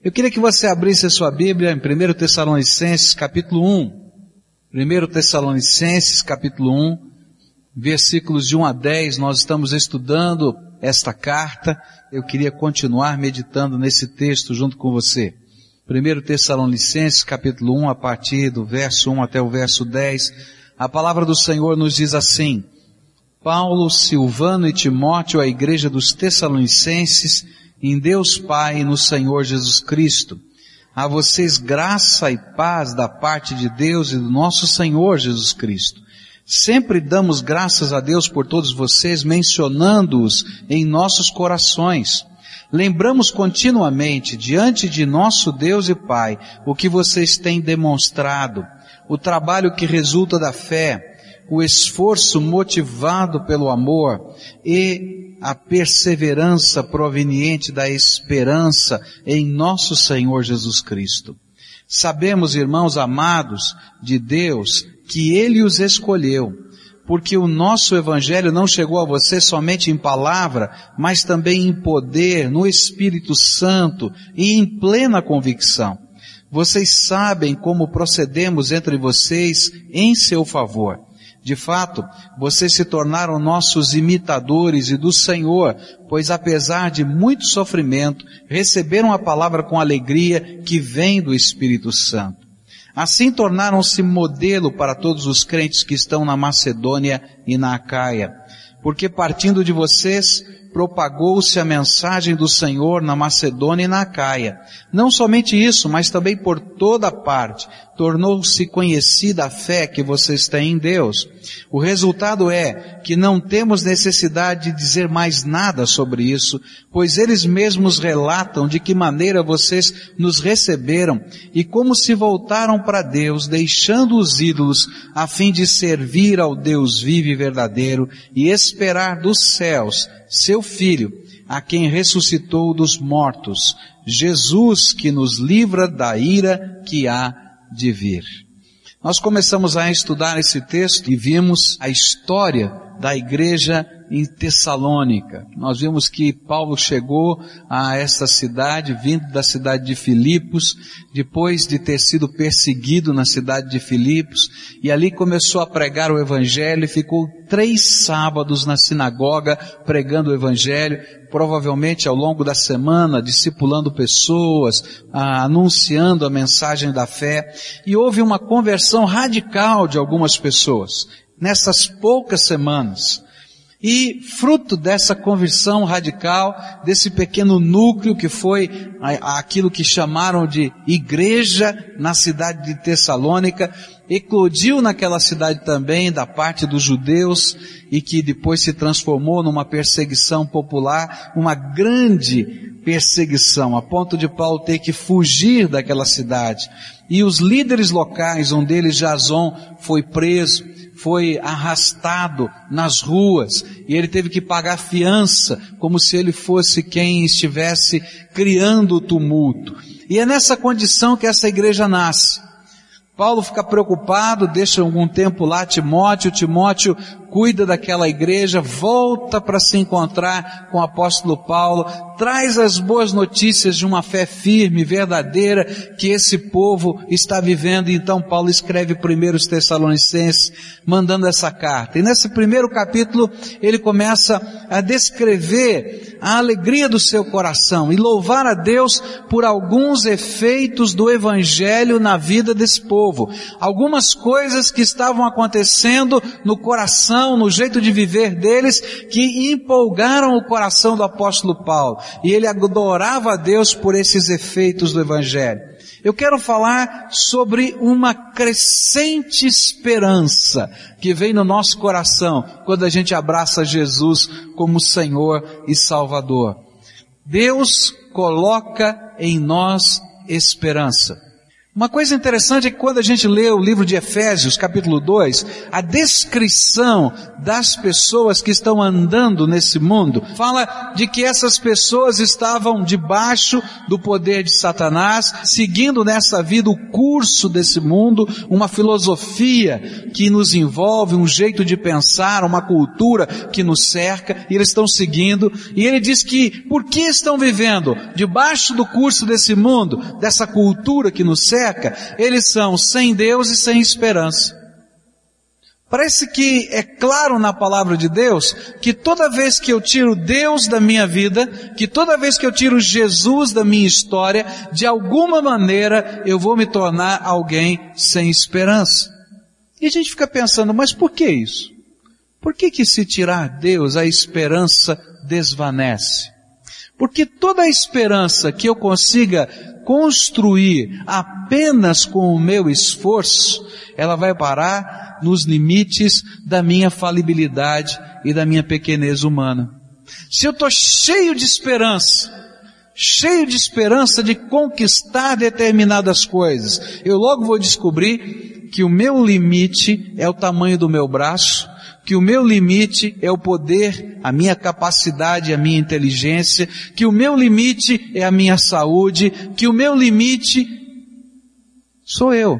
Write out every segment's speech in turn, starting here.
Eu queria que você abrisse a sua Bíblia em 1 Tessalonicenses capítulo 1. 1 Tessalonicenses capítulo 1, versículos de 1 a 10, nós estamos estudando esta carta. Eu queria continuar meditando nesse texto junto com você. 1 Tessalonicenses capítulo 1, a partir do verso 1 até o verso 10, a palavra do Senhor nos diz assim, Paulo, Silvano e Timóteo, a igreja dos Tessalonicenses, em Deus Pai e no Senhor Jesus Cristo. A vocês graça e paz da parte de Deus e do nosso Senhor Jesus Cristo. Sempre damos graças a Deus por todos vocês, mencionando-os em nossos corações. Lembramos continuamente, diante de nosso Deus e Pai, o que vocês têm demonstrado, o trabalho que resulta da fé, o esforço motivado pelo amor e a perseverança proveniente da esperança em nosso Senhor Jesus Cristo. Sabemos, irmãos amados de Deus, que Ele os escolheu, porque o nosso Evangelho não chegou a você somente em palavra, mas também em poder, no Espírito Santo e em plena convicção. Vocês sabem como procedemos entre vocês em seu favor. De fato, vocês se tornaram nossos imitadores e do Senhor, pois apesar de muito sofrimento, receberam a palavra com alegria que vem do Espírito Santo. Assim tornaram-se modelo para todos os crentes que estão na Macedônia e na Acaia, porque partindo de vocês, propagou-se a mensagem do Senhor na Macedônia e na Acaia. Não somente isso, mas também por toda parte, tornou-se conhecida a fé que vocês têm em Deus. O resultado é que não temos necessidade de dizer mais nada sobre isso, pois eles mesmos relatam de que maneira vocês nos receberam e como se voltaram para Deus, deixando os ídolos, a fim de servir ao Deus vivo e verdadeiro e esperar dos céus seu Filho, a quem ressuscitou dos mortos, Jesus que nos livra da ira que há de vir. Nós começamos a estudar esse texto e vimos a história da igreja em Tessalônica. Nós vimos que Paulo chegou a esta cidade, vindo da cidade de Filipos, depois de ter sido perseguido na cidade de Filipos, e ali começou a pregar o Evangelho e ficou três sábados na sinagoga pregando o Evangelho, provavelmente ao longo da semana, discipulando pessoas, anunciando a mensagem da fé, e houve uma conversão radical de algumas pessoas nessas poucas semanas. E fruto dessa conversão radical, desse pequeno núcleo que foi aquilo que chamaram de igreja na cidade de Tessalônica, eclodiu naquela cidade também da parte dos judeus e que depois se transformou numa perseguição popular, uma grande perseguição, a ponto de Paulo ter que fugir daquela cidade. E os líderes locais, um deles Jason, foi preso foi arrastado nas ruas e ele teve que pagar fiança como se ele fosse quem estivesse criando o tumulto. E é nessa condição que essa igreja nasce. Paulo fica preocupado, deixa algum tempo lá Timóteo, Timóteo cuida daquela igreja, volta para se encontrar com o apóstolo Paulo, traz as boas notícias de uma fé firme, verdadeira, que esse povo está vivendo. Então Paulo escreve primeiro os Tessalonicenses, mandando essa carta. E nesse primeiro capítulo, ele começa a descrever a alegria do seu coração e louvar a Deus por alguns efeitos do evangelho na vida desse povo. Algumas coisas que estavam acontecendo no coração no jeito de viver deles, que empolgaram o coração do apóstolo Paulo. E ele adorava a Deus por esses efeitos do Evangelho. Eu quero falar sobre uma crescente esperança que vem no nosso coração quando a gente abraça Jesus como Senhor e Salvador. Deus coloca em nós esperança. Uma coisa interessante é que quando a gente lê o livro de Efésios, capítulo 2, a descrição das pessoas que estão andando nesse mundo, fala de que essas pessoas estavam debaixo do poder de Satanás, seguindo nessa vida o curso desse mundo, uma filosofia que nos envolve, um jeito de pensar, uma cultura que nos cerca, e eles estão seguindo, e ele diz que, por que estão vivendo? Debaixo do curso desse mundo, dessa cultura que nos cerca, eles são sem Deus e sem esperança. Parece que é claro na palavra de Deus que toda vez que eu tiro Deus da minha vida, que toda vez que eu tiro Jesus da minha história, de alguma maneira eu vou me tornar alguém sem esperança. E a gente fica pensando, mas por que isso? Por que que se tirar Deus a esperança desvanece? Porque toda a esperança que eu consiga construir apenas com o meu esforço, ela vai parar nos limites da minha falibilidade e da minha pequenez humana. Se eu estou cheio de esperança, cheio de esperança de conquistar determinadas coisas, eu logo vou descobrir que o meu limite é o tamanho do meu braço, que o meu limite é o poder, a minha capacidade, a minha inteligência, que o meu limite é a minha saúde, que o meu limite sou eu.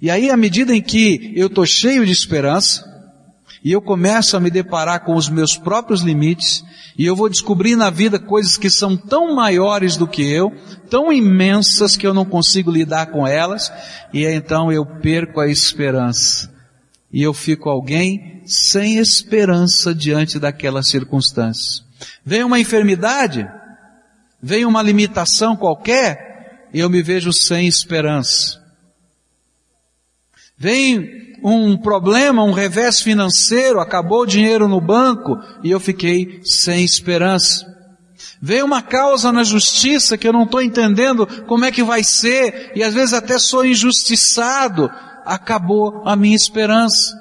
E aí, à medida em que eu estou cheio de esperança, e eu começo a me deparar com os meus próprios limites, e eu vou descobrir na vida coisas que são tão maiores do que eu, tão imensas que eu não consigo lidar com elas, e então eu perco a esperança e eu fico alguém sem esperança diante daquela circunstância. Vem uma enfermidade, vem uma limitação qualquer, e eu me vejo sem esperança. Vem um problema, um revés financeiro, acabou o dinheiro no banco e eu fiquei sem esperança. Vem uma causa na justiça que eu não estou entendendo como é que vai ser e às vezes até sou injustiçado acabou a minha esperança.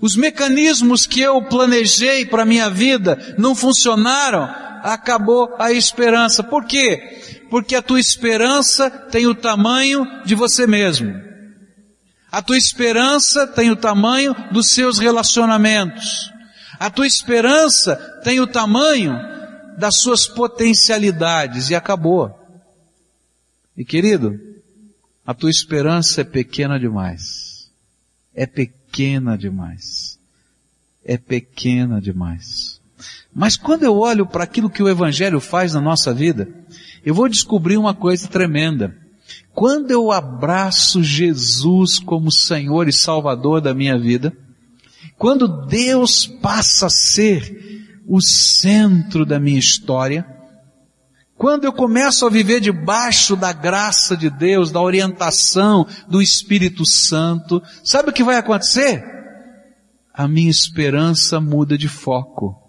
Os mecanismos que eu planejei para a minha vida não funcionaram, acabou a esperança. Por quê? Porque a tua esperança tem o tamanho de você mesmo. A tua esperança tem o tamanho dos seus relacionamentos. A tua esperança tem o tamanho das suas potencialidades e acabou. E querido, a tua esperança é pequena demais é pequena demais. É pequena demais. Mas quando eu olho para aquilo que o Evangelho faz na nossa vida, eu vou descobrir uma coisa tremenda. Quando eu abraço Jesus como Senhor e Salvador da minha vida, quando Deus passa a ser o centro da minha história, quando eu começo a viver debaixo da graça de Deus, da orientação do Espírito Santo, sabe o que vai acontecer? A minha esperança muda de foco.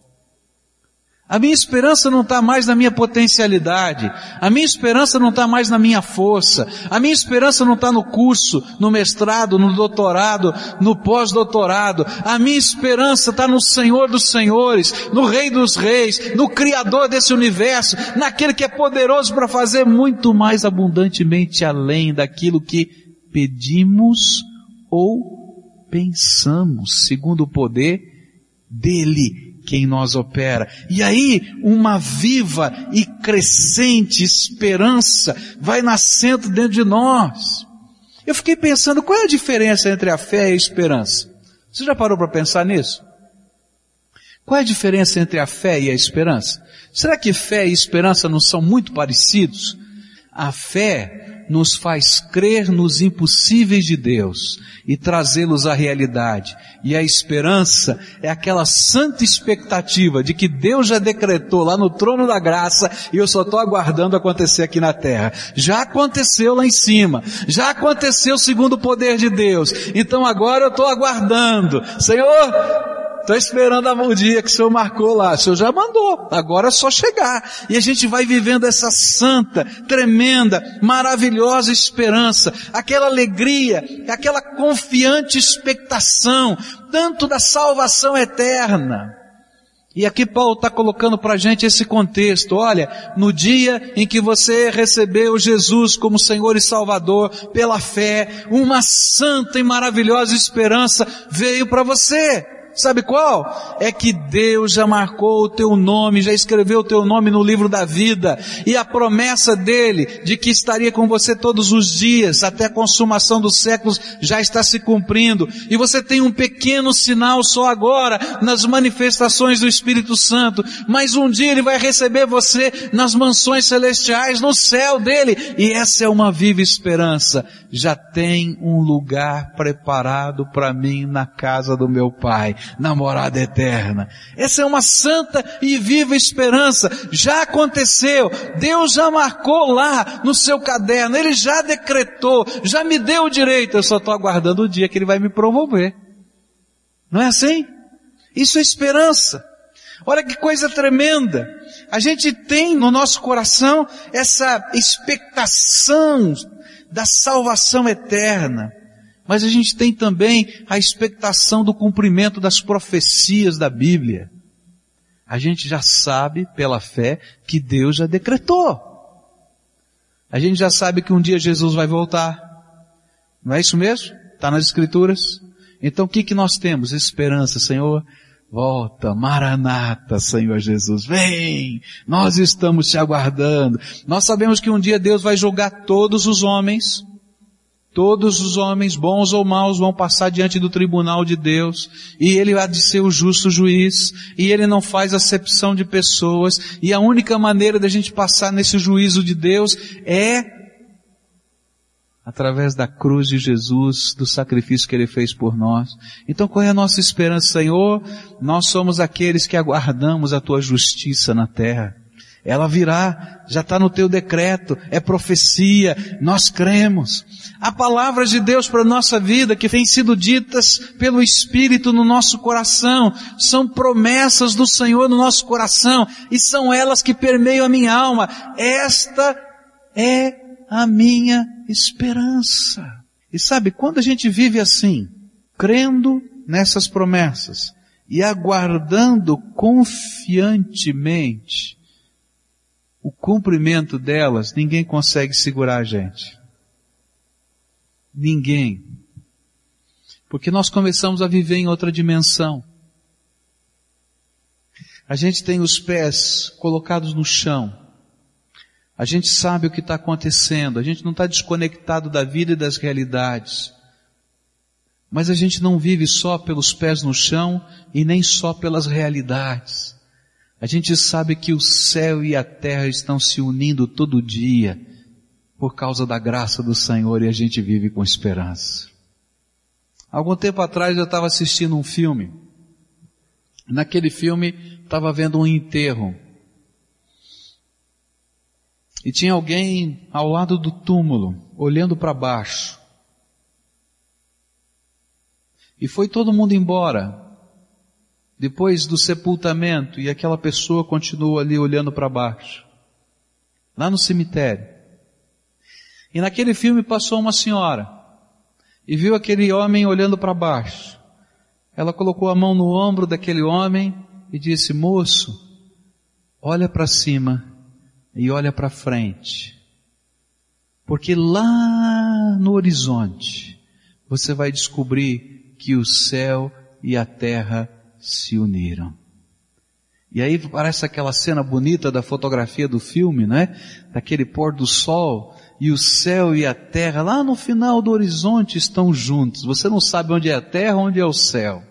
A minha esperança não está mais na minha potencialidade. A minha esperança não está mais na minha força. A minha esperança não está no curso, no mestrado, no doutorado, no pós-doutorado. A minha esperança está no Senhor dos Senhores, no Rei dos Reis, no Criador desse universo, naquele que é poderoso para fazer muito mais abundantemente além daquilo que pedimos ou pensamos, segundo o poder dele que em nós opera. E aí, uma viva e crescente esperança vai nascendo dentro de nós. Eu fiquei pensando, qual é a diferença entre a fé e a esperança? Você já parou para pensar nisso? Qual é a diferença entre a fé e a esperança? Será que fé e esperança não são muito parecidos? A fé nos faz crer nos impossíveis de Deus e trazê-los à realidade. E a esperança é aquela santa expectativa de que Deus já decretou lá no trono da graça e eu só estou aguardando acontecer aqui na terra. Já aconteceu lá em cima. Já aconteceu segundo o poder de Deus. Então agora eu estou aguardando. Senhor, Estou esperando o dia que o Senhor marcou lá. O Senhor já mandou. Agora é só chegar. E a gente vai vivendo essa santa, tremenda, maravilhosa esperança. Aquela alegria, aquela confiante expectação, tanto da salvação eterna. E aqui Paulo está colocando para a gente esse contexto. Olha, no dia em que você recebeu Jesus como Senhor e Salvador pela fé, uma santa e maravilhosa esperança veio para você. Sabe qual? É que Deus já marcou o teu nome, já escreveu o teu nome no livro da vida, e a promessa dele de que estaria com você todos os dias, até a consumação dos séculos, já está se cumprindo. E você tem um pequeno sinal só agora, nas manifestações do Espírito Santo, mas um dia ele vai receber você nas mansões celestiais, no céu dele, e essa é uma viva esperança. Já tem um lugar preparado para mim na casa do meu Pai na morada eterna. Essa é uma santa e viva esperança. Já aconteceu. Deus já marcou lá no seu caderno. Ele já decretou. Já me deu o direito. Eu só estou aguardando o dia que Ele vai me promover. Não é assim? Isso é esperança. Olha que coisa tremenda. A gente tem no nosso coração essa expectação da salvação eterna. Mas a gente tem também a expectação do cumprimento das profecias da Bíblia. A gente já sabe pela fé que Deus já decretou. A gente já sabe que um dia Jesus vai voltar. Não é isso mesmo? Está nas escrituras. Então o que que nós temos? Esperança, Senhor. Volta, Maranata, Senhor Jesus, vem! Nós estamos te aguardando. Nós sabemos que um dia Deus vai julgar todos os homens Todos os homens, bons ou maus, vão passar diante do tribunal de Deus, e Ele há de ser o justo juiz, e Ele não faz acepção de pessoas, e a única maneira da gente passar nesse juízo de Deus é através da cruz de Jesus, do sacrifício que Ele fez por nós. Então qual é a nossa esperança, Senhor? Nós somos aqueles que aguardamos a Tua justiça na terra. Ela virá, já está no teu decreto, é profecia, nós cremos. Há palavras de Deus para a nossa vida que têm sido ditas pelo Espírito no nosso coração, são promessas do Senhor no nosso coração e são elas que permeiam a minha alma. Esta é a minha esperança. E sabe, quando a gente vive assim, crendo nessas promessas e aguardando confiantemente, o cumprimento delas, ninguém consegue segurar a gente. Ninguém. Porque nós começamos a viver em outra dimensão. A gente tem os pés colocados no chão. A gente sabe o que está acontecendo. A gente não está desconectado da vida e das realidades. Mas a gente não vive só pelos pés no chão e nem só pelas realidades. A gente sabe que o céu e a terra estão se unindo todo dia por causa da graça do Senhor e a gente vive com esperança. Algum tempo atrás eu estava assistindo um filme. Naquele filme estava vendo um enterro. E tinha alguém ao lado do túmulo, olhando para baixo. E foi todo mundo embora depois do sepultamento e aquela pessoa continua ali olhando para baixo, lá no cemitério. E naquele filme passou uma senhora e viu aquele homem olhando para baixo. Ela colocou a mão no ombro daquele homem e disse: Moço, olha para cima e olha para frente, porque lá no horizonte você vai descobrir que o céu e a terra se uniram. E aí parece aquela cena bonita da fotografia do filme, né? Daquele pôr do sol e o céu e a terra lá no final do horizonte estão juntos. Você não sabe onde é a terra, onde é o céu.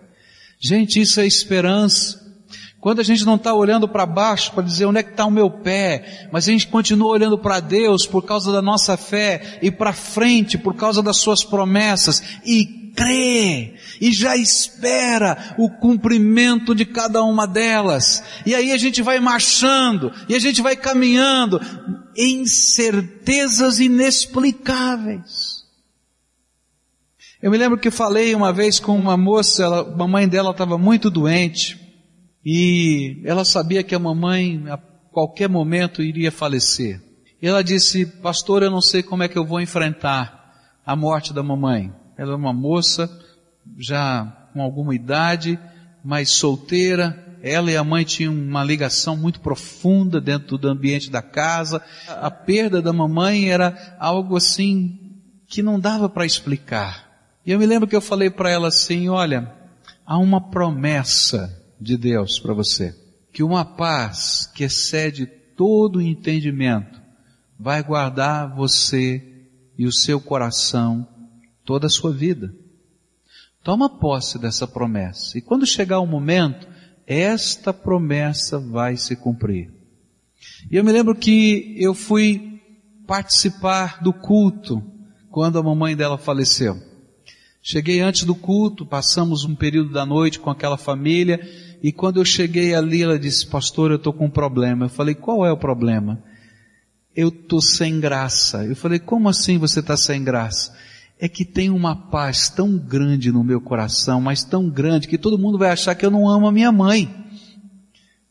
Gente, isso é esperança. Quando a gente não está olhando para baixo para dizer onde é que está o meu pé, mas a gente continua olhando para Deus por causa da nossa fé e para frente por causa das suas promessas e crê e já espera o cumprimento de cada uma delas. E aí a gente vai marchando e a gente vai caminhando em certezas inexplicáveis. Eu me lembro que falei uma vez com uma moça, ela, a mamãe dela estava muito doente e ela sabia que a mamãe a qualquer momento iria falecer. E ela disse, pastor, eu não sei como é que eu vou enfrentar a morte da mamãe. Ela é uma moça já com alguma idade, mas solteira, ela e a mãe tinham uma ligação muito profunda dentro do ambiente da casa. A perda da mamãe era algo assim que não dava para explicar. E eu me lembro que eu falei para ela assim, olha, há uma promessa de Deus para você, que uma paz que excede todo o entendimento vai guardar você e o seu coração toda a sua vida. Toma posse dessa promessa. E quando chegar o momento, esta promessa vai se cumprir. E eu me lembro que eu fui participar do culto quando a mamãe dela faleceu. Cheguei antes do culto, passamos um período da noite com aquela família, e quando eu cheguei ali, ela disse, pastor, eu estou com um problema. Eu falei, qual é o problema? Eu estou sem graça. Eu falei, como assim você está sem graça? É que tem uma paz tão grande no meu coração, mas tão grande, que todo mundo vai achar que eu não amo a minha mãe.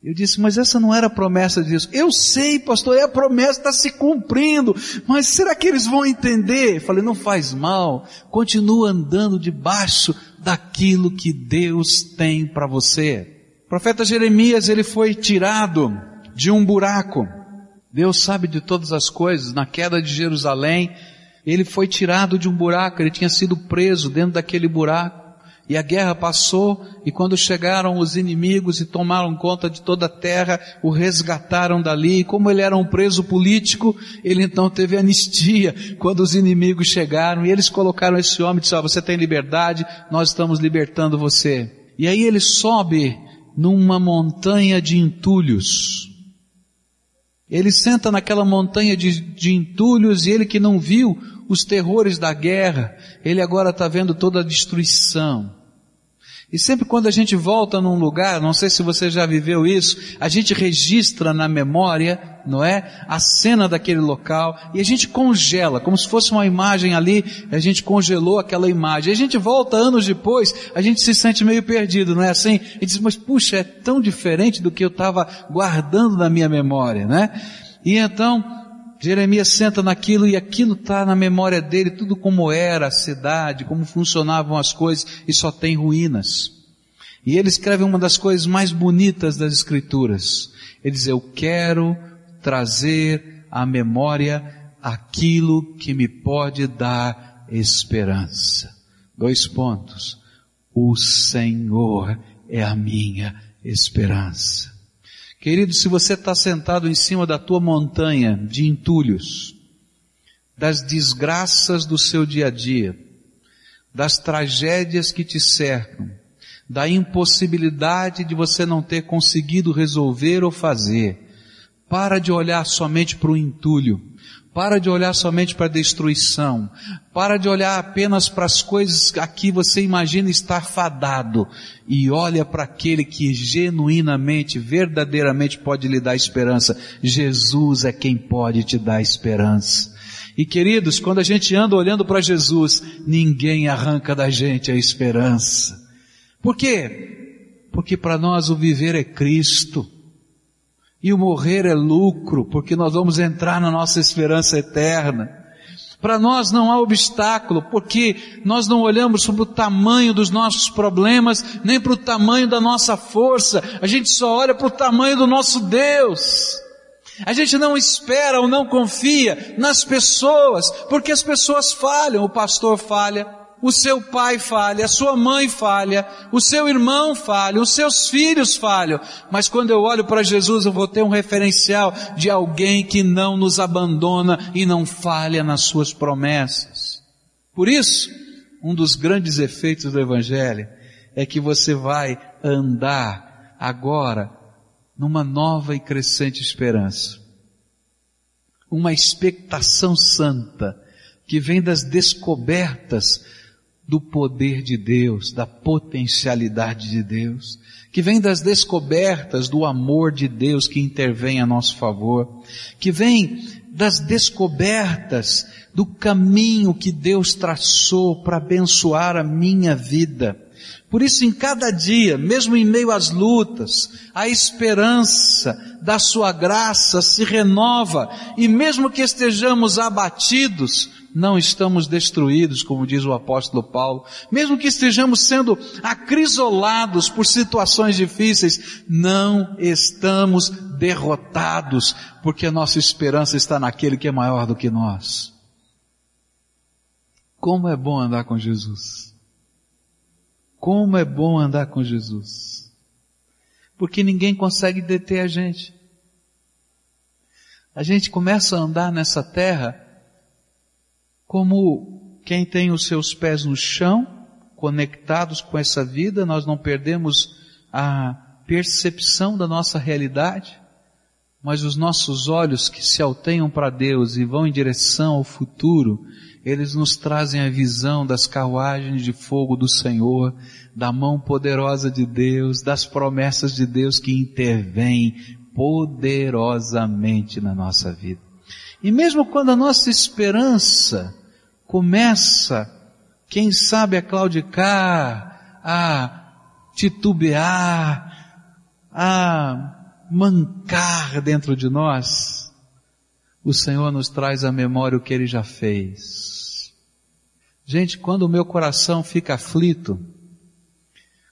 Eu disse, mas essa não era a promessa de Deus. Eu sei, pastor, é a promessa está se cumprindo, mas será que eles vão entender? Eu falei, não faz mal, continua andando debaixo daquilo que Deus tem para você. O profeta Jeremias, ele foi tirado de um buraco. Deus sabe de todas as coisas. Na queda de Jerusalém, ele foi tirado de um buraco, ele tinha sido preso dentro daquele buraco. E a guerra passou, e quando chegaram os inimigos e tomaram conta de toda a terra, o resgataram dali. E como ele era um preso político, ele então teve anistia quando os inimigos chegaram. E eles colocaram esse homem e disseram, você tem liberdade, nós estamos libertando você. E aí ele sobe numa montanha de entulhos. Ele senta naquela montanha de, de entulhos e ele que não viu os terrores da guerra, ele agora está vendo toda a destruição. E sempre quando a gente volta num lugar, não sei se você já viveu isso, a gente registra na memória, não é? A cena daquele local e a gente congela, como se fosse uma imagem ali, a gente congelou aquela imagem. E a gente volta anos depois, a gente se sente meio perdido, não é assim? E diz, mas puxa, é tão diferente do que eu estava guardando na minha memória, né? E então, Jeremias senta naquilo e aquilo está na memória dele, tudo como era a cidade, como funcionavam as coisas e só tem ruínas. E ele escreve uma das coisas mais bonitas das escrituras. Ele diz, eu quero trazer à memória aquilo que me pode dar esperança. Dois pontos. O Senhor é a minha esperança. Querido, se você está sentado em cima da tua montanha de entulhos, das desgraças do seu dia a dia, das tragédias que te cercam, da impossibilidade de você não ter conseguido resolver ou fazer, para de olhar somente para o entulho para de olhar somente para a destruição. Para de olhar apenas para as coisas a que você imagina estar fadado. E olha para aquele que genuinamente, verdadeiramente pode lhe dar esperança. Jesus é quem pode te dar esperança. E queridos, quando a gente anda olhando para Jesus, ninguém arranca da gente a esperança. Por quê? Porque para nós o viver é Cristo. E o morrer é lucro, porque nós vamos entrar na nossa esperança eterna. Para nós não há obstáculo, porque nós não olhamos para o tamanho dos nossos problemas, nem para o tamanho da nossa força, a gente só olha para o tamanho do nosso Deus. A gente não espera ou não confia nas pessoas, porque as pessoas falham, o pastor falha, o seu pai falha, a sua mãe falha, o seu irmão falha, os seus filhos falham. Mas quando eu olho para Jesus, eu vou ter um referencial de alguém que não nos abandona e não falha nas suas promessas. Por isso, um dos grandes efeitos do Evangelho é que você vai andar agora numa nova e crescente esperança. Uma expectação santa que vem das descobertas do poder de Deus, da potencialidade de Deus, que vem das descobertas do amor de Deus que intervém a nosso favor, que vem das descobertas do caminho que Deus traçou para abençoar a minha vida. Por isso, em cada dia, mesmo em meio às lutas, a esperança da Sua graça se renova e mesmo que estejamos abatidos, não estamos destruídos, como diz o apóstolo Paulo. Mesmo que estejamos sendo acrisolados por situações difíceis, não estamos derrotados, porque a nossa esperança está naquele que é maior do que nós. Como é bom andar com Jesus. Como é bom andar com Jesus. Porque ninguém consegue deter a gente. A gente começa a andar nessa terra como quem tem os seus pés no chão, conectados com essa vida, nós não perdemos a percepção da nossa realidade, mas os nossos olhos que se altenham para Deus e vão em direção ao futuro, eles nos trazem a visão das carruagens de fogo do Senhor, da mão poderosa de Deus, das promessas de Deus que intervêm poderosamente na nossa vida. E mesmo quando a nossa esperança começa, quem sabe, a claudicar, a titubear, a mancar dentro de nós, o Senhor nos traz à memória o que Ele já fez. Gente, quando o meu coração fica aflito,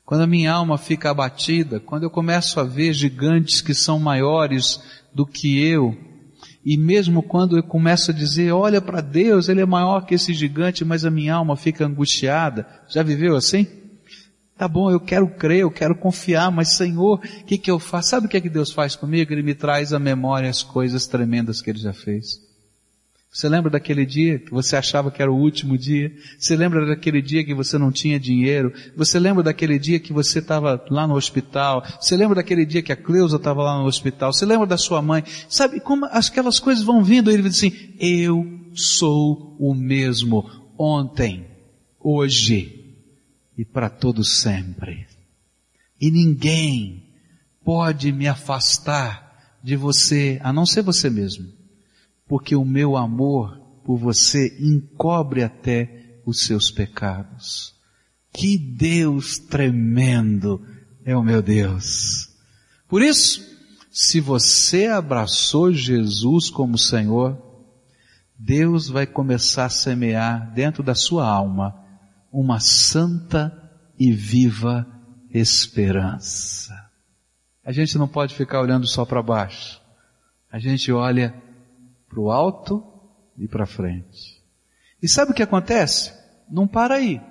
quando a minha alma fica abatida, quando eu começo a ver gigantes que são maiores do que eu, e mesmo quando eu começo a dizer, olha para Deus, Ele é maior que esse gigante, mas a minha alma fica angustiada. Já viveu assim? Tá bom, eu quero crer, eu quero confiar, mas Senhor, o que que eu faço? Sabe o que é que Deus faz comigo? Ele me traz à memória as coisas tremendas que Ele já fez. Você lembra daquele dia que você achava que era o último dia? Você lembra daquele dia que você não tinha dinheiro? Você lembra daquele dia que você estava lá no hospital? Você lembra daquele dia que a Cleusa estava lá no hospital? Você lembra da sua mãe? Sabe como aquelas coisas vão vindo? Ele diz assim, eu sou o mesmo ontem, hoje e para todo sempre. E ninguém pode me afastar de você, a não ser você mesmo, porque o meu amor por você encobre até os seus pecados. Que Deus tremendo é o meu Deus. Por isso, se você abraçou Jesus como Senhor, Deus vai começar a semear dentro da sua alma uma santa e viva esperança. A gente não pode ficar olhando só para baixo. A gente olha para o alto e para frente. E sabe o que acontece? Não para aí.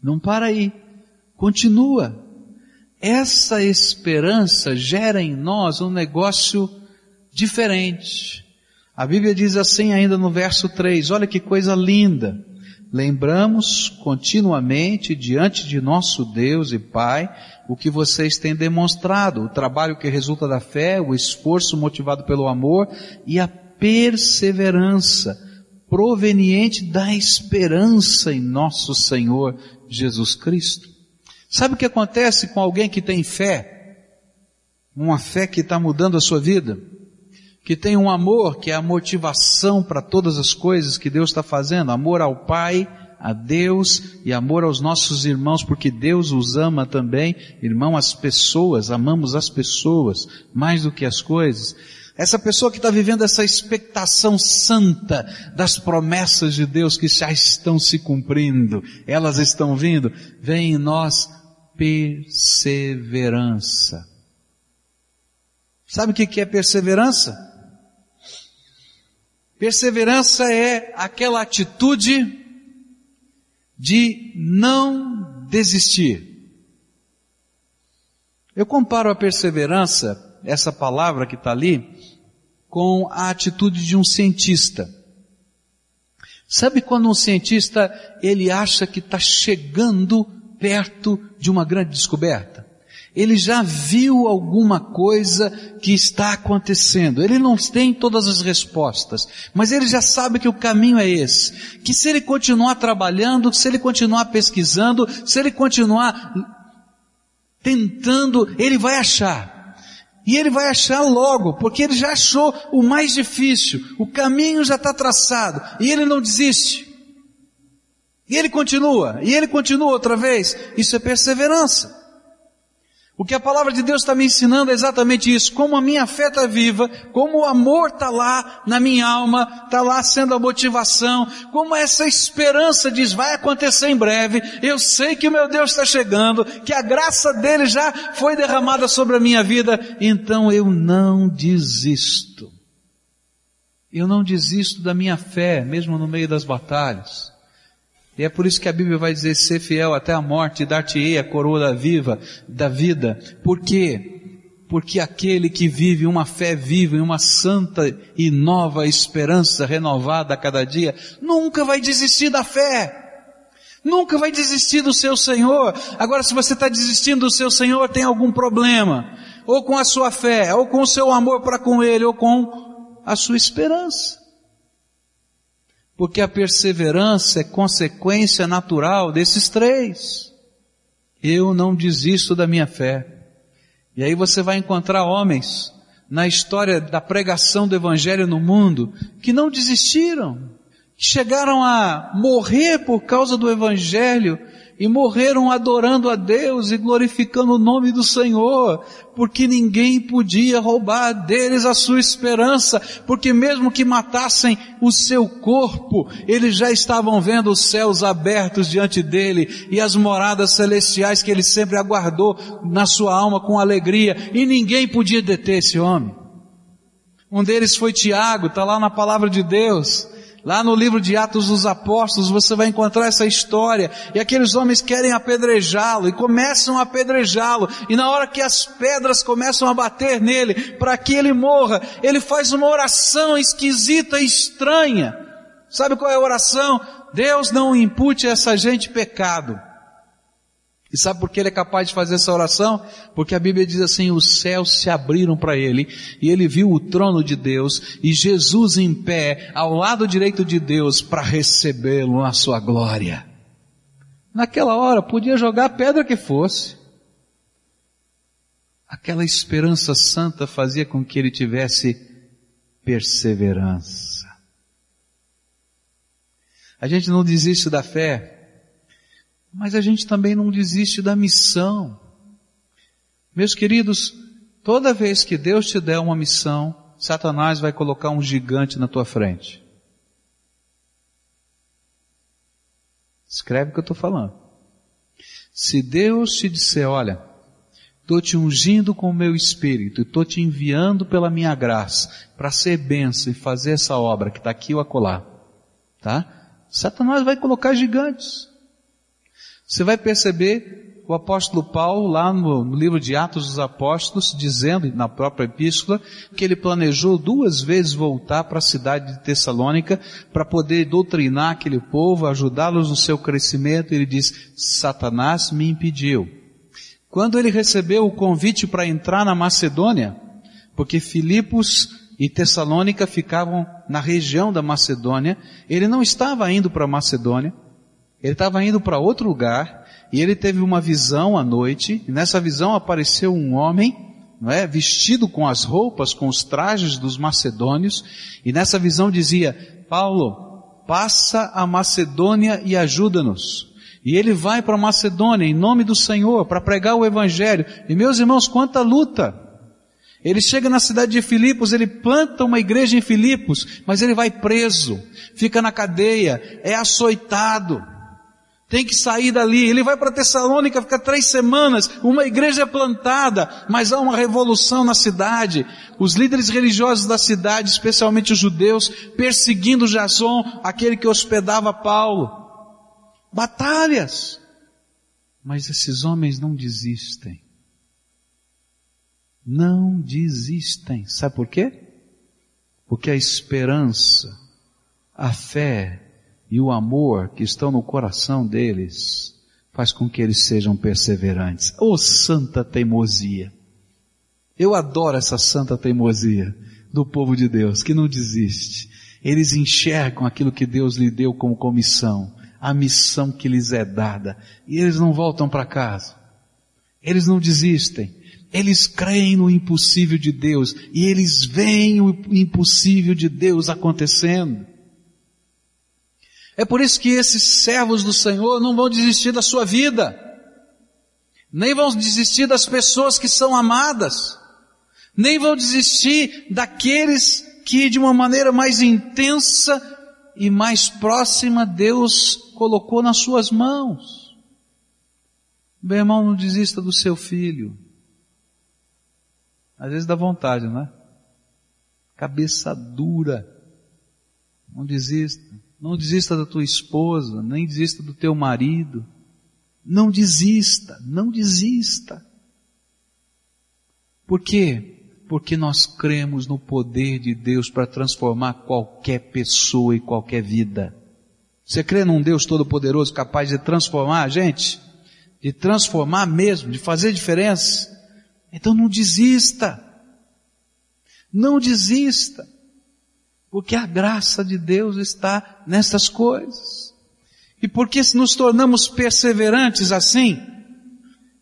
Não para aí. Continua. Essa esperança gera em nós um negócio diferente. A Bíblia diz assim ainda no verso 3, olha que coisa linda lembramos continuamente diante de nosso Deus e Pai o que vocês têm demonstrado, o trabalho que resulta da fé, o esforço motivado pelo amor e a perseverança proveniente da esperança em nosso Senhor Jesus Cristo. Sabe o que acontece com alguém que tem fé? Uma fé que está mudando a sua vida? Que tem um amor que é a motivação para todas as coisas que Deus está fazendo, amor ao Pai, a Deus e amor aos nossos irmãos, porque Deus os ama também, irmão, as pessoas, amamos as pessoas mais do que as coisas. Essa pessoa que está vivendo essa expectação santa das promessas de Deus que já estão se cumprindo, elas estão vindo, vem em nós perseverança. Sabe o que é perseverança? Perseverança é aquela atitude de não desistir. Eu comparo a perseverança, essa palavra que está ali, com a atitude de um cientista. Sabe quando um cientista ele acha que está chegando perto de uma grande descoberta? Ele já viu alguma coisa que está acontecendo. Ele não tem todas as respostas, mas ele já sabe que o caminho é esse. Que se ele continuar trabalhando, se ele continuar pesquisando, se ele continuar tentando, ele vai achar. E ele vai achar logo, porque ele já achou o mais difícil. O caminho já está traçado. E ele não desiste. E ele continua, e ele continua outra vez. Isso é perseverança. O que a palavra de Deus está me ensinando é exatamente isso. Como a minha fé está viva, como o amor está lá na minha alma, está lá sendo a motivação, como essa esperança diz, vai acontecer em breve, eu sei que o meu Deus está chegando, que a graça dele já foi derramada sobre a minha vida, então eu não desisto. Eu não desisto da minha fé, mesmo no meio das batalhas. E é por isso que a Bíblia vai dizer, ser fiel até a morte, dar-te-ei a coroa da viva, da vida. Por quê? Porque aquele que vive uma fé viva e uma santa e nova esperança renovada a cada dia, nunca vai desistir da fé. Nunca vai desistir do seu Senhor. Agora, se você está desistindo do seu Senhor, tem algum problema. Ou com a sua fé, ou com o seu amor para com Ele, ou com a sua esperança porque a perseverança é consequência natural desses três. Eu não desisto da minha fé. E aí você vai encontrar homens na história da pregação do Evangelho no mundo que não desistiram, que chegaram a morrer por causa do Evangelho e morreram adorando a Deus e glorificando o nome do Senhor, porque ninguém podia roubar deles a sua esperança, porque mesmo que matassem o seu corpo, eles já estavam vendo os céus abertos diante dele e as moradas celestiais que ele sempre aguardou na sua alma com alegria, e ninguém podia deter esse homem. Um deles foi Tiago, está lá na palavra de Deus. Lá no livro de Atos dos Apóstolos você vai encontrar essa história. E aqueles homens querem apedrejá-lo e começam a apedrejá-lo. E na hora que as pedras começam a bater nele para que ele morra, ele faz uma oração esquisita e estranha. Sabe qual é a oração? Deus não impute a essa gente pecado. E sabe por que ele é capaz de fazer essa oração? Porque a Bíblia diz assim, os céus se abriram para ele, e ele viu o trono de Deus, e Jesus em pé, ao lado direito de Deus, para recebê-lo na sua glória. Naquela hora, podia jogar a pedra que fosse. Aquela esperança santa fazia com que ele tivesse perseverança. A gente não desiste da fé mas a gente também não desiste da missão. Meus queridos, toda vez que Deus te der uma missão, Satanás vai colocar um gigante na tua frente. Escreve o que eu estou falando. Se Deus te disser, olha, estou te ungindo com o meu espírito, estou te enviando pela minha graça para ser benção e fazer essa obra que está aqui ou acolá, tá? Satanás vai colocar gigantes. Você vai perceber o apóstolo Paulo lá no, livro de Atos dos Apóstolos dizendo na própria epístola que ele planejou duas vezes voltar para a cidade de Tessalônica para poder doutrinar aquele povo, ajudá-los no seu crescimento. Ele diz: Satanás me impediu. Quando ele recebeu o convite para entrar na Macedônia, porque Filipos e Tessalônica ficavam na região da Macedônia, ele não estava indo para a Macedônia, ele estava indo para outro lugar e ele teve uma visão à noite, e nessa visão apareceu um homem, não é, vestido com as roupas, com os trajes dos macedônios, e nessa visão dizia: Paulo, passa a Macedônia e ajuda-nos. E ele vai para Macedônia em nome do Senhor para pregar o evangelho. E meus irmãos, quanta luta! Ele chega na cidade de Filipos, ele planta uma igreja em Filipos, mas ele vai preso, fica na cadeia, é açoitado tem que sair dali. Ele vai para Tessalônica, fica três semanas, uma igreja é plantada, mas há uma revolução na cidade. Os líderes religiosos da cidade, especialmente os judeus, perseguindo Jason, aquele que hospedava Paulo. Batalhas. Mas esses homens não desistem. Não desistem. Sabe por quê? Porque a esperança, a fé, e o amor que estão no coração deles faz com que eles sejam perseverantes. Oh santa teimosia! Eu adoro essa santa teimosia do povo de Deus, que não desiste. Eles enxergam aquilo que Deus lhe deu como comissão, a missão que lhes é dada, e eles não voltam para casa. Eles não desistem. Eles creem no impossível de Deus e eles veem o impossível de Deus acontecendo. É por isso que esses servos do Senhor não vão desistir da sua vida, nem vão desistir das pessoas que são amadas, nem vão desistir daqueles que de uma maneira mais intensa e mais próxima Deus colocou nas suas mãos. Meu irmão, não desista do seu filho. Às vezes dá vontade, não é? Cabeça dura. Não desista. Não desista da tua esposa, nem desista do teu marido. Não desista, não desista. Por quê? Porque nós cremos no poder de Deus para transformar qualquer pessoa e qualquer vida. Você crê num Deus todo-poderoso capaz de transformar a gente? De transformar mesmo, de fazer diferença? Então não desista. Não desista. Porque a graça de Deus está nessas coisas. E porque se nos tornamos perseverantes assim,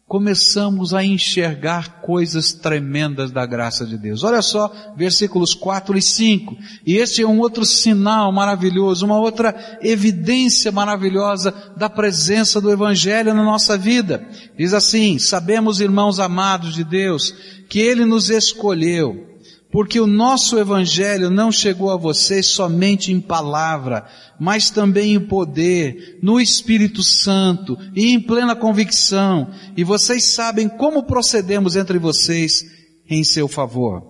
começamos a enxergar coisas tremendas da graça de Deus. Olha só, versículos 4 e 5. E este é um outro sinal maravilhoso, uma outra evidência maravilhosa da presença do Evangelho na nossa vida. Diz assim, sabemos, irmãos amados de Deus, que Ele nos escolheu porque o nosso evangelho não chegou a vocês somente em palavra, mas também em poder, no Espírito Santo e em plena convicção, e vocês sabem como procedemos entre vocês em seu favor.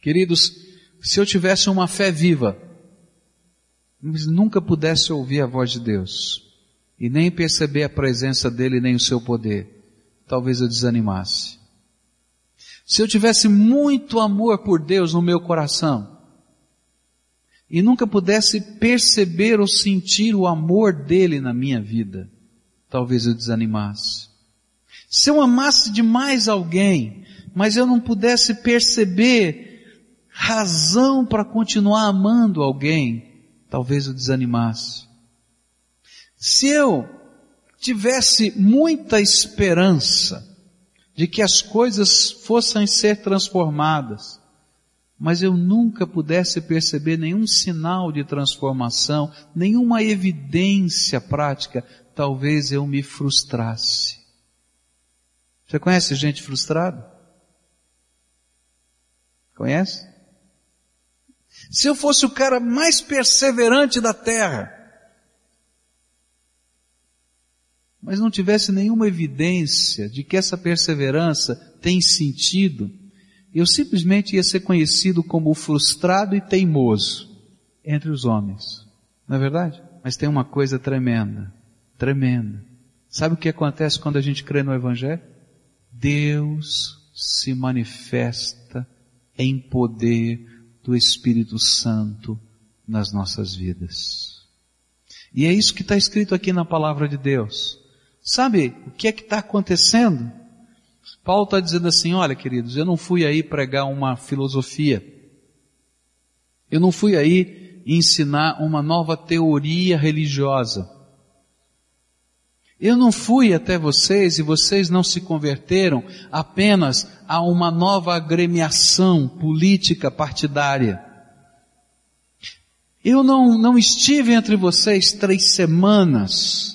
Queridos, se eu tivesse uma fé viva, mas nunca pudesse ouvir a voz de Deus, e nem perceber a presença dele nem o seu poder, talvez eu desanimasse. Se eu tivesse muito amor por Deus no meu coração e nunca pudesse perceber ou sentir o amor dele na minha vida, talvez eu desanimasse. Se eu amasse demais alguém, mas eu não pudesse perceber razão para continuar amando alguém, talvez eu desanimasse. Se eu tivesse muita esperança, de que as coisas fossem ser transformadas, mas eu nunca pudesse perceber nenhum sinal de transformação, nenhuma evidência prática, talvez eu me frustrasse. Você conhece gente frustrada? Conhece? Se eu fosse o cara mais perseverante da terra, mas não tivesse nenhuma evidência de que essa perseverança tem sentido, eu simplesmente ia ser conhecido como frustrado e teimoso entre os homens. Não é verdade? Mas tem uma coisa tremenda, tremenda. Sabe o que acontece quando a gente crê no Evangelho? Deus se manifesta em poder do Espírito Santo nas nossas vidas. E é isso que está escrito aqui na palavra de Deus. Sabe o que é que está acontecendo? Paulo está dizendo assim, olha queridos, eu não fui aí pregar uma filosofia. Eu não fui aí ensinar uma nova teoria religiosa. Eu não fui até vocês e vocês não se converteram apenas a uma nova agremiação política partidária. Eu não, não estive entre vocês três semanas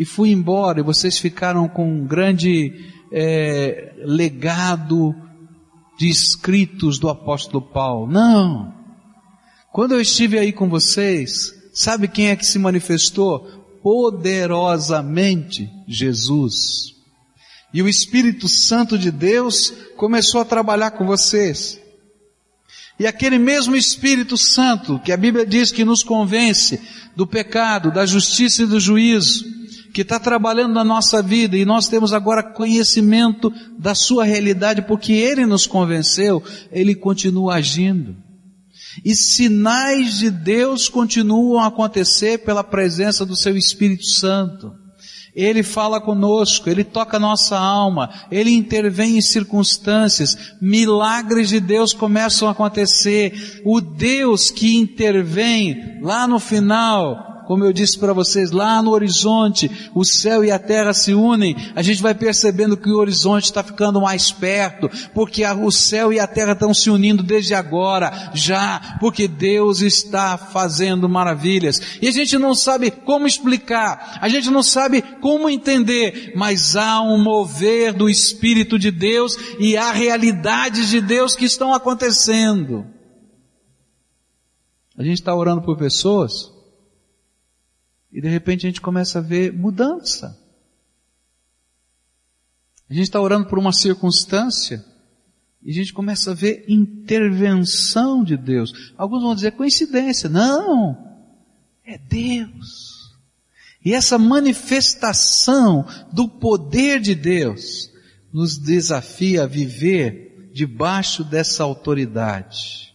e fui embora e vocês ficaram com um grande é, legado de escritos do apóstolo Paulo. Não. Quando eu estive aí com vocês, sabe quem é que se manifestou? Poderosamente Jesus. E o Espírito Santo de Deus começou a trabalhar com vocês. E aquele mesmo Espírito Santo, que a Bíblia diz que nos convence do pecado, da justiça e do juízo, que está trabalhando na nossa vida e nós temos agora conhecimento da sua realidade porque Ele nos convenceu, Ele continua agindo. E sinais de Deus continuam a acontecer pela presença do Seu Espírito Santo. Ele fala conosco, Ele toca nossa alma, Ele intervém em circunstâncias, milagres de Deus começam a acontecer. O Deus que intervém lá no final, como eu disse para vocês, lá no horizonte, o céu e a terra se unem, a gente vai percebendo que o horizonte está ficando mais perto, porque o céu e a terra estão se unindo desde agora, já, porque Deus está fazendo maravilhas. E a gente não sabe como explicar, a gente não sabe como entender, mas há um mover do Espírito de Deus e há realidades de Deus que estão acontecendo. A gente está orando por pessoas e de repente a gente começa a ver mudança. A gente está orando por uma circunstância e a gente começa a ver intervenção de Deus. Alguns vão dizer coincidência. Não! É Deus. E essa manifestação do poder de Deus nos desafia a viver debaixo dessa autoridade.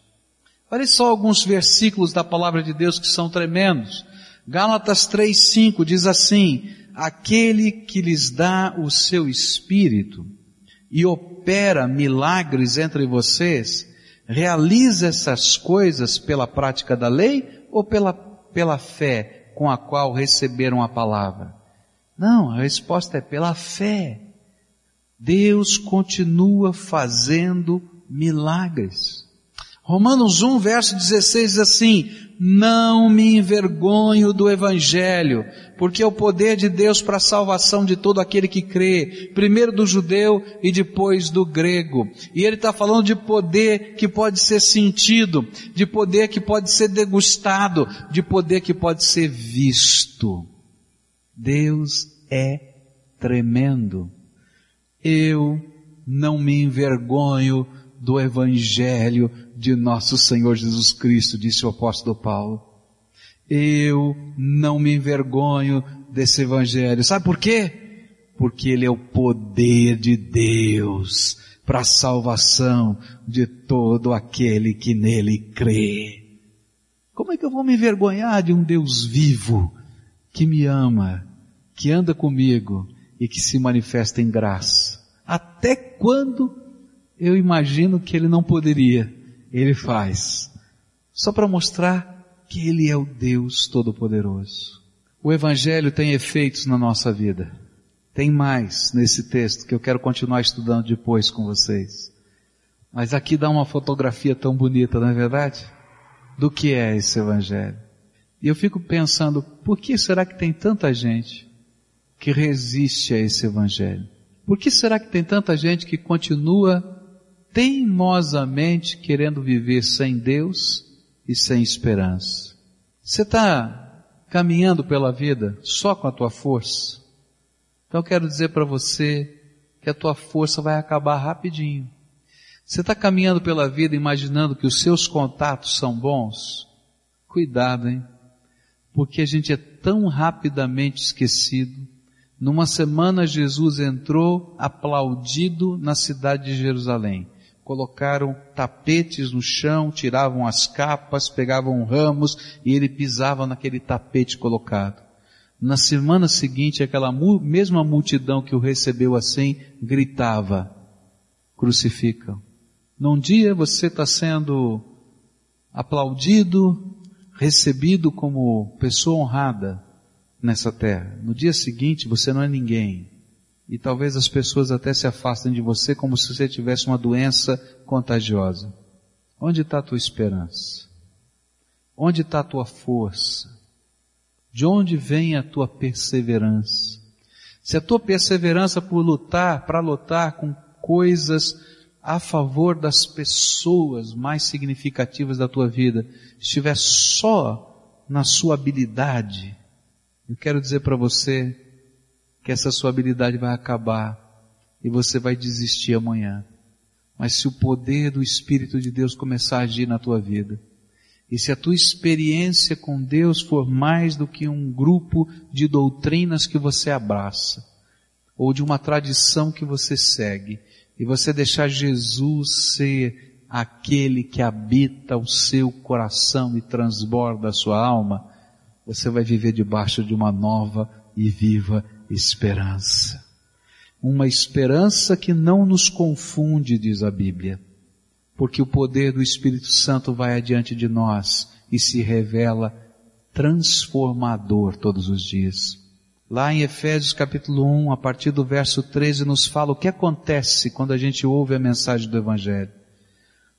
Olha só alguns versículos da palavra de Deus que são tremendos. Gálatas 3:5 diz assim: Aquele que lhes dá o seu espírito e opera milagres entre vocês, realiza essas coisas pela prática da lei ou pela, pela fé com a qual receberam a palavra? Não, a resposta é pela fé. Deus continua fazendo milagres. Romanos 1, verso 16 diz assim, não me envergonho do Evangelho, porque é o poder de Deus para a salvação de todo aquele que crê, primeiro do judeu e depois do grego. E ele está falando de poder que pode ser sentido, de poder que pode ser degustado, de poder que pode ser visto. Deus é tremendo. Eu não me envergonho do Evangelho de nosso Senhor Jesus Cristo, disse o apóstolo Paulo. Eu não me envergonho desse Evangelho. Sabe por quê? Porque ele é o poder de Deus para a salvação de todo aquele que nele crê. Como é que eu vou me envergonhar de um Deus vivo que me ama, que anda comigo e que se manifesta em graça? Até quando eu imagino que ele não poderia, ele faz. Só para mostrar que ele é o Deus Todo-Poderoso. O Evangelho tem efeitos na nossa vida. Tem mais nesse texto que eu quero continuar estudando depois com vocês. Mas aqui dá uma fotografia tão bonita, não é verdade? Do que é esse Evangelho. E eu fico pensando, por que será que tem tanta gente que resiste a esse Evangelho? Por que será que tem tanta gente que continua teimosamente querendo viver sem Deus e sem esperança. Você está caminhando pela vida só com a tua força? Então quero dizer para você que a tua força vai acabar rapidinho. Você está caminhando pela vida imaginando que os seus contatos são bons? Cuidado, hein? Porque a gente é tão rapidamente esquecido. Numa semana Jesus entrou aplaudido na cidade de Jerusalém colocaram tapetes no chão, tiravam as capas, pegavam ramos e ele pisava naquele tapete colocado. Na semana seguinte, aquela mesma multidão que o recebeu assim, gritava, crucificam. Num dia você está sendo aplaudido, recebido como pessoa honrada nessa terra. No dia seguinte você não é ninguém. E talvez as pessoas até se afastem de você como se você tivesse uma doença contagiosa. Onde está a tua esperança? Onde está a tua força? De onde vem a tua perseverança? Se a tua perseverança por lutar, para lutar com coisas a favor das pessoas mais significativas da tua vida, estiver só na sua habilidade, eu quero dizer para você que essa sua habilidade vai acabar e você vai desistir amanhã. Mas se o poder do Espírito de Deus começar a agir na tua vida, e se a tua experiência com Deus for mais do que um grupo de doutrinas que você abraça, ou de uma tradição que você segue, e você deixar Jesus ser aquele que habita o seu coração e transborda a sua alma, você vai viver debaixo de uma nova e viva esperança. Uma esperança que não nos confunde, diz a Bíblia, porque o poder do Espírito Santo vai adiante de nós e se revela transformador todos os dias. Lá em Efésios capítulo 1, a partir do verso 13, nos fala o que acontece quando a gente ouve a mensagem do Evangelho.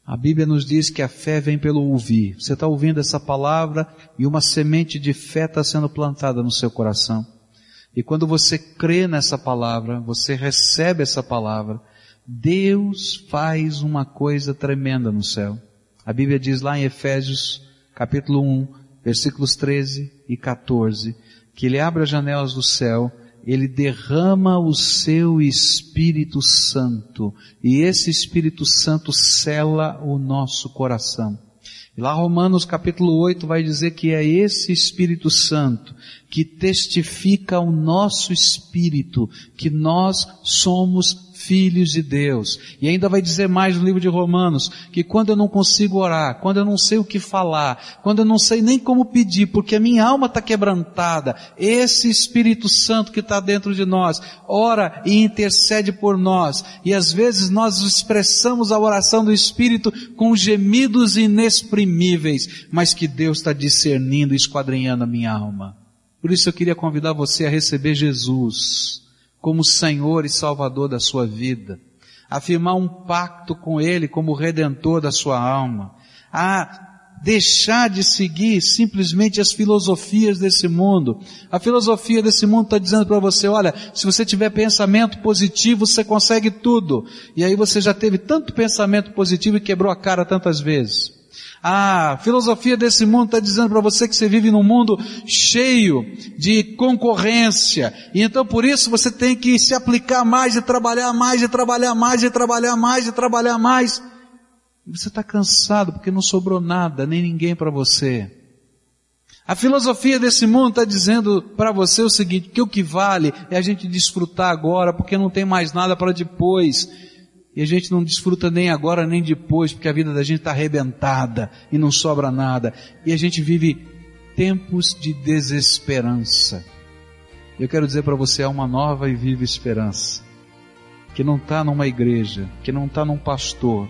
A Bíblia nos diz que a fé vem pelo ouvir. Você está ouvindo essa palavra e uma semente de fé está sendo plantada no seu coração. E quando você crê nessa palavra, você recebe essa palavra, Deus faz uma coisa tremenda no céu. A Bíblia diz lá em Efésios capítulo 1, versículos 13 e 14, que ele abre as janelas do céu, ele derrama o seu Espírito Santo, e esse Espírito Santo cela o nosso coração. E lá Romanos capítulo 8 vai dizer que é esse Espírito Santo que testifica ao nosso espírito que nós somos filhos de Deus. E ainda vai dizer mais no livro de Romanos, que quando eu não consigo orar, quando eu não sei o que falar, quando eu não sei nem como pedir, porque a minha alma está quebrantada, esse Espírito Santo que está dentro de nós, ora e intercede por nós. E às vezes nós expressamos a oração do Espírito com gemidos inexprimíveis, mas que Deus está discernindo e esquadrinhando a minha alma. Por isso eu queria convidar você a receber Jesus como Senhor e Salvador da sua vida, afirmar um pacto com Ele como Redentor da sua alma, a deixar de seguir simplesmente as filosofias desse mundo. A filosofia desse mundo está dizendo para você, olha, se você tiver pensamento positivo, você consegue tudo. E aí você já teve tanto pensamento positivo e quebrou a cara tantas vezes. A filosofia desse mundo está dizendo para você que você vive num mundo cheio de concorrência. E então por isso você tem que se aplicar mais e trabalhar mais e trabalhar mais e trabalhar mais e trabalhar mais. E você está cansado porque não sobrou nada, nem ninguém para você. A filosofia desse mundo está dizendo para você o seguinte, que o que vale é a gente desfrutar agora, porque não tem mais nada para depois. E a gente não desfruta nem agora nem depois, porque a vida da gente está arrebentada e não sobra nada. E a gente vive tempos de desesperança. Eu quero dizer para você, há uma nova e viva esperança. Que não está numa igreja, que não está num pastor,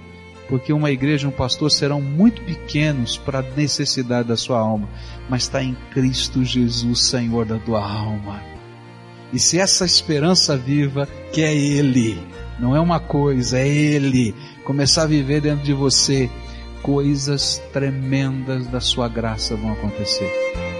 porque uma igreja e um pastor serão muito pequenos para a necessidade da sua alma, mas está em Cristo Jesus, Senhor da tua alma. E se essa esperança viva, que é Ele, não é uma coisa, é Ele. Começar a viver dentro de você, coisas tremendas da sua graça vão acontecer.